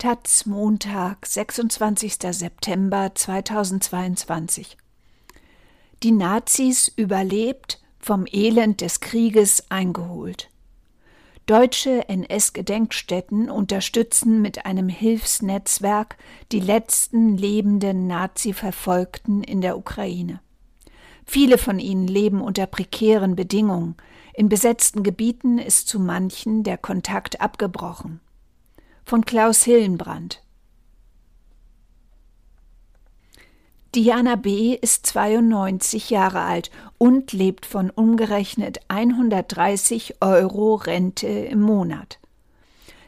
Taz Montag, 26. September 2022. Die Nazis überlebt, vom Elend des Krieges eingeholt. Deutsche NS-Gedenkstätten unterstützen mit einem Hilfsnetzwerk die letzten lebenden Nazi-Verfolgten in der Ukraine. Viele von ihnen leben unter prekären Bedingungen. In besetzten Gebieten ist zu manchen der Kontakt abgebrochen von Klaus Hillenbrand. Diana B. ist 92 Jahre alt und lebt von umgerechnet 130 Euro Rente im Monat.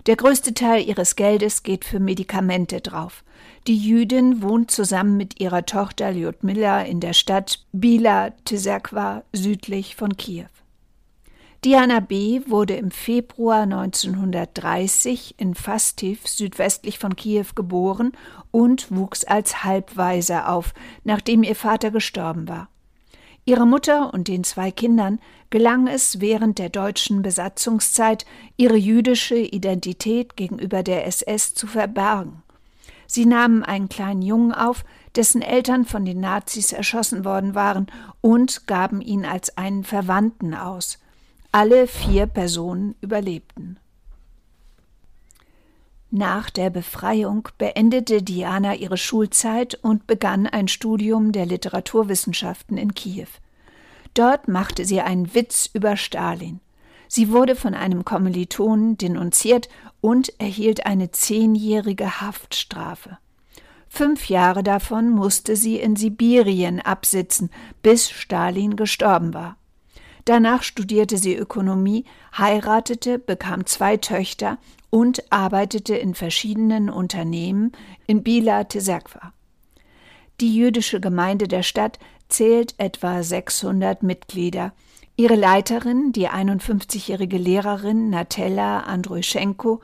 Der größte Teil ihres Geldes geht für Medikamente drauf. Die Jüdin wohnt zusammen mit ihrer Tochter Lyudmila in der Stadt Bila Tserkwa südlich von Kiew. Diana B. wurde im Februar 1930 in Fastiv südwestlich von Kiew geboren und wuchs als Halbwaise auf, nachdem ihr Vater gestorben war. Ihrer Mutter und den zwei Kindern gelang es während der deutschen Besatzungszeit, ihre jüdische Identität gegenüber der SS zu verbergen. Sie nahmen einen kleinen Jungen auf, dessen Eltern von den Nazis erschossen worden waren, und gaben ihn als einen Verwandten aus. Alle vier Personen überlebten. Nach der Befreiung beendete Diana ihre Schulzeit und begann ein Studium der Literaturwissenschaften in Kiew. Dort machte sie einen Witz über Stalin. Sie wurde von einem Kommilitonen denunziert und erhielt eine zehnjährige Haftstrafe. Fünf Jahre davon musste sie in Sibirien absitzen, bis Stalin gestorben war. Danach studierte sie Ökonomie, heiratete, bekam zwei Töchter und arbeitete in verschiedenen Unternehmen in Bila Tserkwa. Die jüdische Gemeinde der Stadt zählt etwa 600 Mitglieder. Ihre Leiterin, die 51-jährige Lehrerin Natella Andruschenko,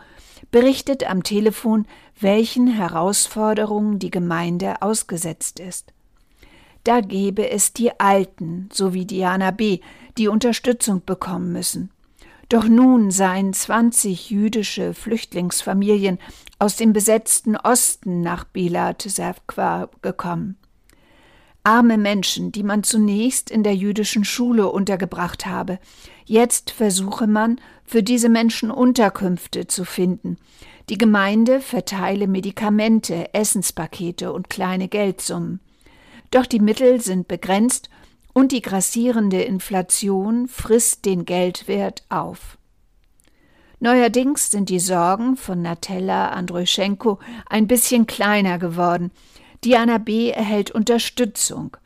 berichtet am Telefon, welchen Herausforderungen die Gemeinde ausgesetzt ist. Da gebe es die Alten, so wie Diana B., die Unterstützung bekommen müssen. Doch nun seien 20 jüdische Flüchtlingsfamilien aus dem besetzten Osten nach Bilat Serkwa gekommen. Arme Menschen, die man zunächst in der jüdischen Schule untergebracht habe. Jetzt versuche man, für diese Menschen Unterkünfte zu finden. Die Gemeinde verteile Medikamente, Essenspakete und kleine Geldsummen. Doch die Mittel sind begrenzt und die grassierende Inflation frisst den Geldwert auf. Neuerdings sind die Sorgen von Natella Andruschenko ein bisschen kleiner geworden. Diana B. erhält Unterstützung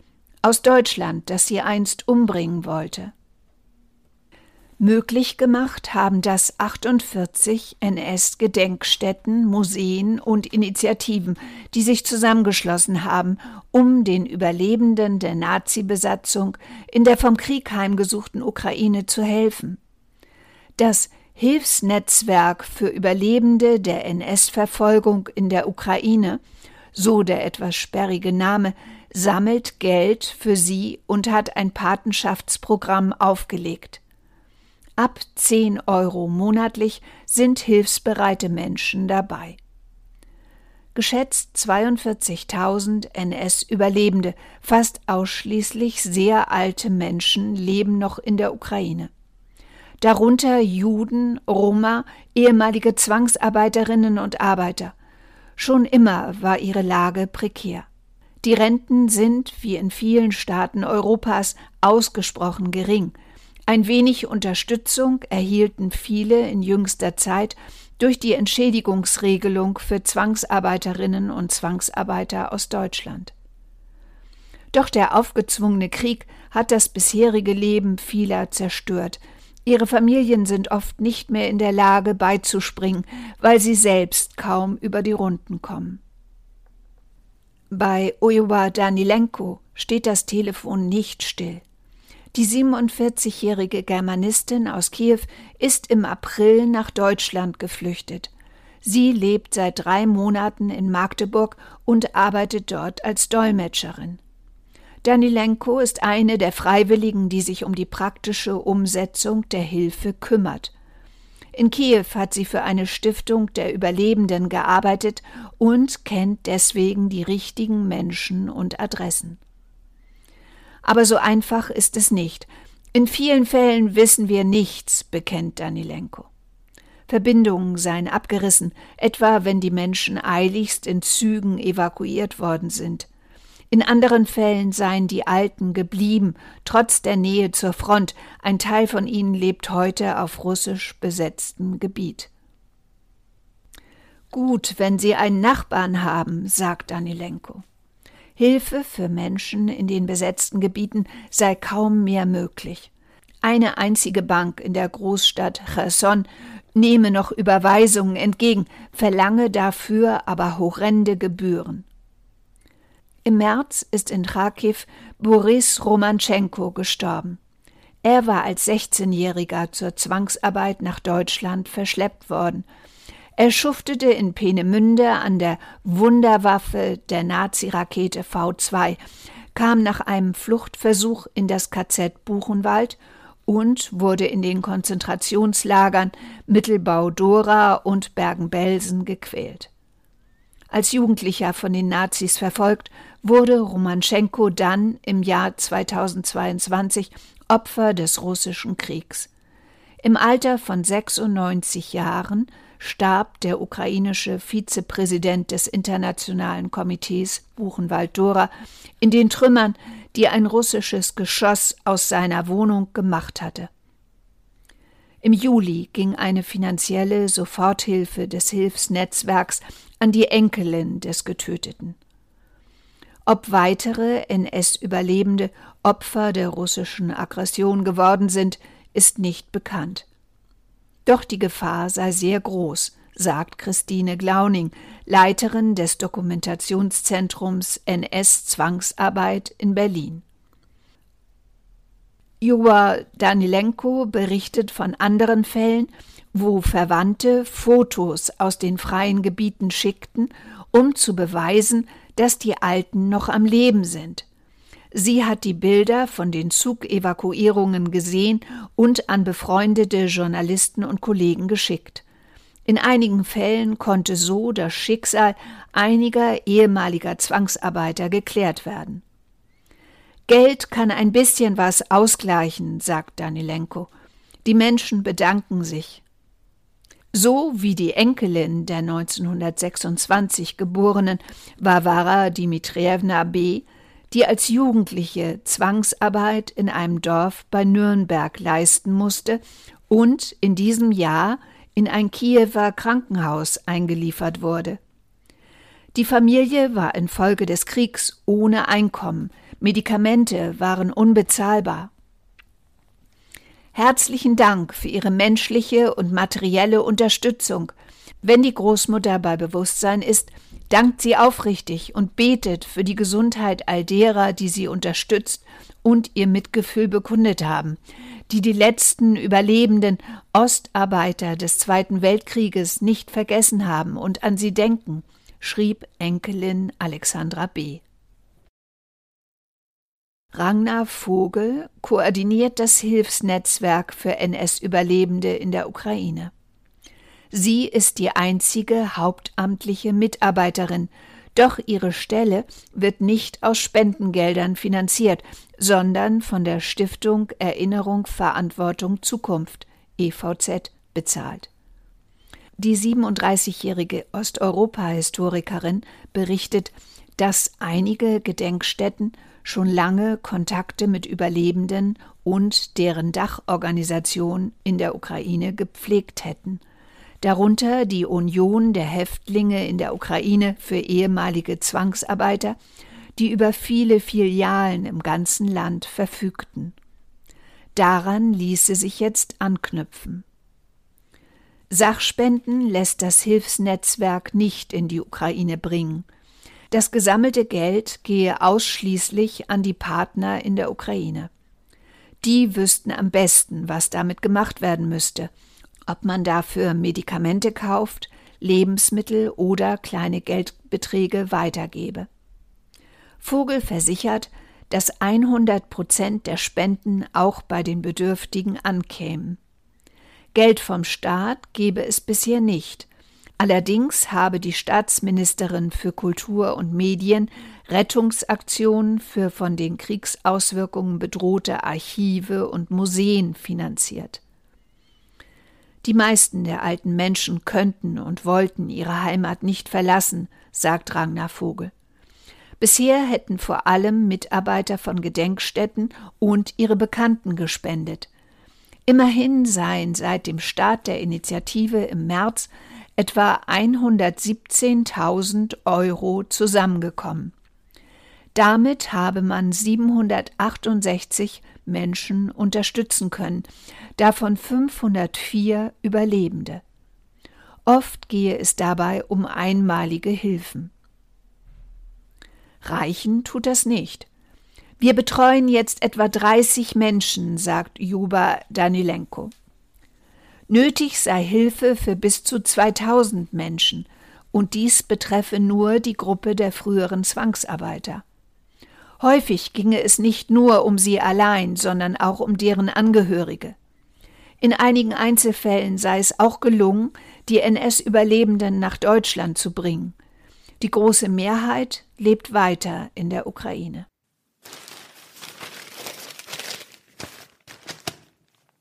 aus Deutschland, das sie einst umbringen wollte. Möglich gemacht haben das 48 NS-Gedenkstätten, Museen und Initiativen, die sich zusammengeschlossen haben, um den Überlebenden der Nazi-Besatzung in der vom Krieg heimgesuchten Ukraine zu helfen. Das Hilfsnetzwerk für Überlebende der NS-Verfolgung in der Ukraine, so der etwas sperrige Name, sammelt Geld für sie und hat ein Patenschaftsprogramm aufgelegt. Ab 10 Euro monatlich sind hilfsbereite Menschen dabei. Geschätzt 42.000 NS-Überlebende, fast ausschließlich sehr alte Menschen, leben noch in der Ukraine. Darunter Juden, Roma, ehemalige Zwangsarbeiterinnen und Arbeiter. Schon immer war ihre Lage prekär. Die Renten sind, wie in vielen Staaten Europas, ausgesprochen gering. Ein wenig Unterstützung erhielten viele in jüngster Zeit durch die Entschädigungsregelung für Zwangsarbeiterinnen und Zwangsarbeiter aus Deutschland. Doch der aufgezwungene Krieg hat das bisherige Leben vieler zerstört. Ihre Familien sind oft nicht mehr in der Lage beizuspringen, weil sie selbst kaum über die Runden kommen. Bei Ojowa Danilenko steht das Telefon nicht still. Die 47-jährige Germanistin aus Kiew ist im April nach Deutschland geflüchtet. Sie lebt seit drei Monaten in Magdeburg und arbeitet dort als Dolmetscherin. Danilenko ist eine der Freiwilligen, die sich um die praktische Umsetzung der Hilfe kümmert. In Kiew hat sie für eine Stiftung der Überlebenden gearbeitet und kennt deswegen die richtigen Menschen und Adressen. Aber so einfach ist es nicht. In vielen Fällen wissen wir nichts, bekennt Danilenko. Verbindungen seien abgerissen, etwa wenn die Menschen eiligst in Zügen evakuiert worden sind. In anderen Fällen seien die Alten geblieben, trotz der Nähe zur Front. Ein Teil von ihnen lebt heute auf russisch besetztem Gebiet. Gut, wenn Sie einen Nachbarn haben, sagt Danilenko. Hilfe für Menschen in den besetzten Gebieten sei kaum mehr möglich. Eine einzige Bank in der Großstadt Cherson nehme noch Überweisungen entgegen, verlange dafür aber horrende Gebühren. Im März ist in Kharkiv Boris Romanchenko gestorben. Er war als 16-Jähriger zur Zwangsarbeit nach Deutschland verschleppt worden. Er schuftete in Peenemünde an der Wunderwaffe der Nazi-Rakete V2, kam nach einem Fluchtversuch in das KZ Buchenwald und wurde in den Konzentrationslagern Mittelbau-Dora und Bergen-Belsen gequält. Als Jugendlicher von den Nazis verfolgt, wurde Romanschenko dann im Jahr 2022 Opfer des russischen Kriegs. Im Alter von 96 Jahren starb der ukrainische Vizepräsident des Internationalen Komitees Buchenwald-Dora in den Trümmern, die ein russisches Geschoss aus seiner Wohnung gemacht hatte. Im Juli ging eine finanzielle Soforthilfe des Hilfsnetzwerks an die Enkelin des Getöteten. Ob weitere NS-Überlebende Opfer der russischen Aggression geworden sind, ist nicht bekannt. Doch die Gefahr sei sehr groß, sagt Christine Glauning, Leiterin des Dokumentationszentrums NS-Zwangsarbeit in Berlin. Joa Danilenko berichtet von anderen Fällen, wo Verwandte Fotos aus den freien Gebieten schickten, um zu beweisen, dass die Alten noch am Leben sind. Sie hat die Bilder von den Zugevakuierungen gesehen und an befreundete Journalisten und Kollegen geschickt. In einigen Fällen konnte so das Schicksal einiger ehemaliger Zwangsarbeiter geklärt werden. Geld kann ein bisschen was ausgleichen, sagt Danilenko. Die Menschen bedanken sich. So wie die Enkelin der 1926 geborenen Varvara Dimitrievna B., die als Jugendliche Zwangsarbeit in einem Dorf bei Nürnberg leisten musste und in diesem Jahr in ein Kiewer Krankenhaus eingeliefert wurde. Die Familie war infolge des Kriegs ohne Einkommen, Medikamente waren unbezahlbar. Herzlichen Dank für Ihre menschliche und materielle Unterstützung. Wenn die Großmutter bei Bewusstsein ist, dankt sie aufrichtig und betet für die Gesundheit all derer, die sie unterstützt und ihr Mitgefühl bekundet haben, die die letzten überlebenden Ostarbeiter des Zweiten Weltkrieges nicht vergessen haben und an sie denken, schrieb Enkelin Alexandra B. Ragnar Vogel koordiniert das Hilfsnetzwerk für NS-Überlebende in der Ukraine. Sie ist die einzige hauptamtliche Mitarbeiterin, doch ihre Stelle wird nicht aus Spendengeldern finanziert, sondern von der Stiftung Erinnerung Verantwortung Zukunft EVZ bezahlt. Die 37-jährige Osteuropa-Historikerin berichtet, dass einige Gedenkstätten schon lange Kontakte mit Überlebenden und deren Dachorganisation in der Ukraine gepflegt hätten, darunter die Union der Häftlinge in der Ukraine für ehemalige Zwangsarbeiter, die über viele Filialen im ganzen Land verfügten. Daran ließe sich jetzt anknüpfen. Sachspenden lässt das Hilfsnetzwerk nicht in die Ukraine bringen, das gesammelte Geld gehe ausschließlich an die Partner in der Ukraine. Die wüssten am besten, was damit gemacht werden müsste, ob man dafür Medikamente kauft, Lebensmittel oder kleine Geldbeträge weitergebe. Vogel versichert, dass 100 Prozent der Spenden auch bei den Bedürftigen ankämen. Geld vom Staat gebe es bisher nicht. Allerdings habe die Staatsministerin für Kultur und Medien Rettungsaktionen für von den Kriegsauswirkungen bedrohte Archive und Museen finanziert. Die meisten der alten Menschen könnten und wollten ihre Heimat nicht verlassen, sagt Ragnar Vogel. Bisher hätten vor allem Mitarbeiter von Gedenkstätten und ihre Bekannten gespendet. Immerhin seien seit dem Start der Initiative im März etwa 117.000 Euro zusammengekommen. Damit habe man 768 Menschen unterstützen können, davon 504 Überlebende. Oft gehe es dabei um einmalige Hilfen. Reichen tut das nicht. Wir betreuen jetzt etwa 30 Menschen, sagt Juba Danilenko. Nötig sei Hilfe für bis zu 2000 Menschen, und dies betreffe nur die Gruppe der früheren Zwangsarbeiter. Häufig ginge es nicht nur um sie allein, sondern auch um deren Angehörige. In einigen Einzelfällen sei es auch gelungen, die NS-Überlebenden nach Deutschland zu bringen. Die große Mehrheit lebt weiter in der Ukraine.